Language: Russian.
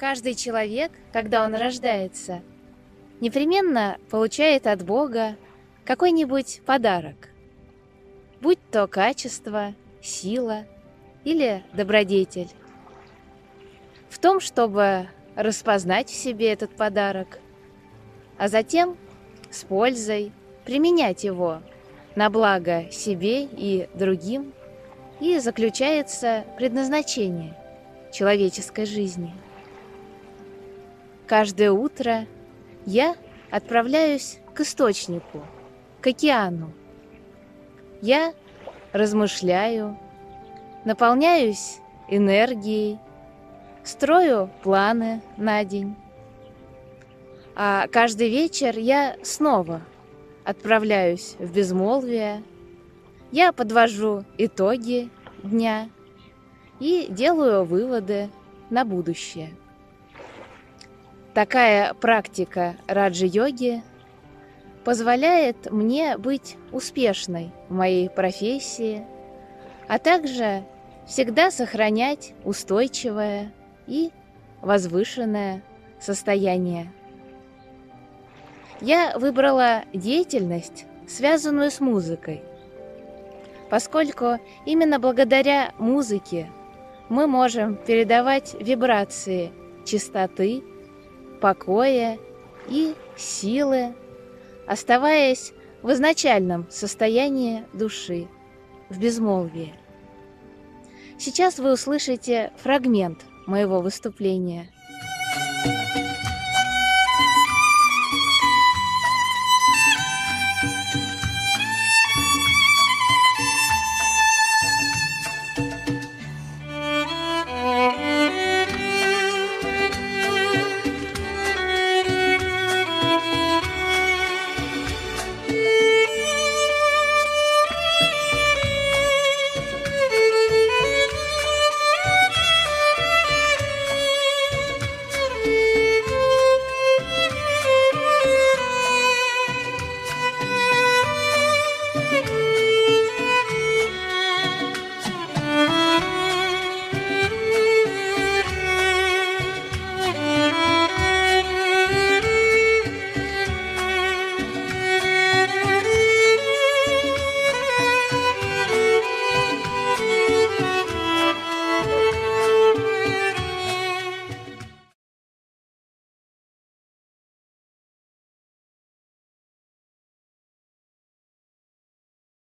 Каждый человек, когда он рождается, непременно получает от Бога какой-нибудь подарок. Будь то качество, сила или добродетель. В том, чтобы распознать в себе этот подарок, а затем с пользой применять его на благо себе и другим, и заключается предназначение человеческой жизни. Каждое утро я отправляюсь к источнику, к океану. Я размышляю, наполняюсь энергией, строю планы на день. А каждый вечер я снова отправляюсь в безмолвие, я подвожу итоги дня и делаю выводы на будущее. Такая практика раджи-йоги позволяет мне быть успешной в моей профессии, а также всегда сохранять устойчивое и возвышенное состояние. Я выбрала деятельность, связанную с музыкой, поскольку именно благодаря музыке мы можем передавать вибрации чистоты, покоя и силы, оставаясь в изначальном состоянии души, в безмолвии. Сейчас вы услышите фрагмент моего выступления.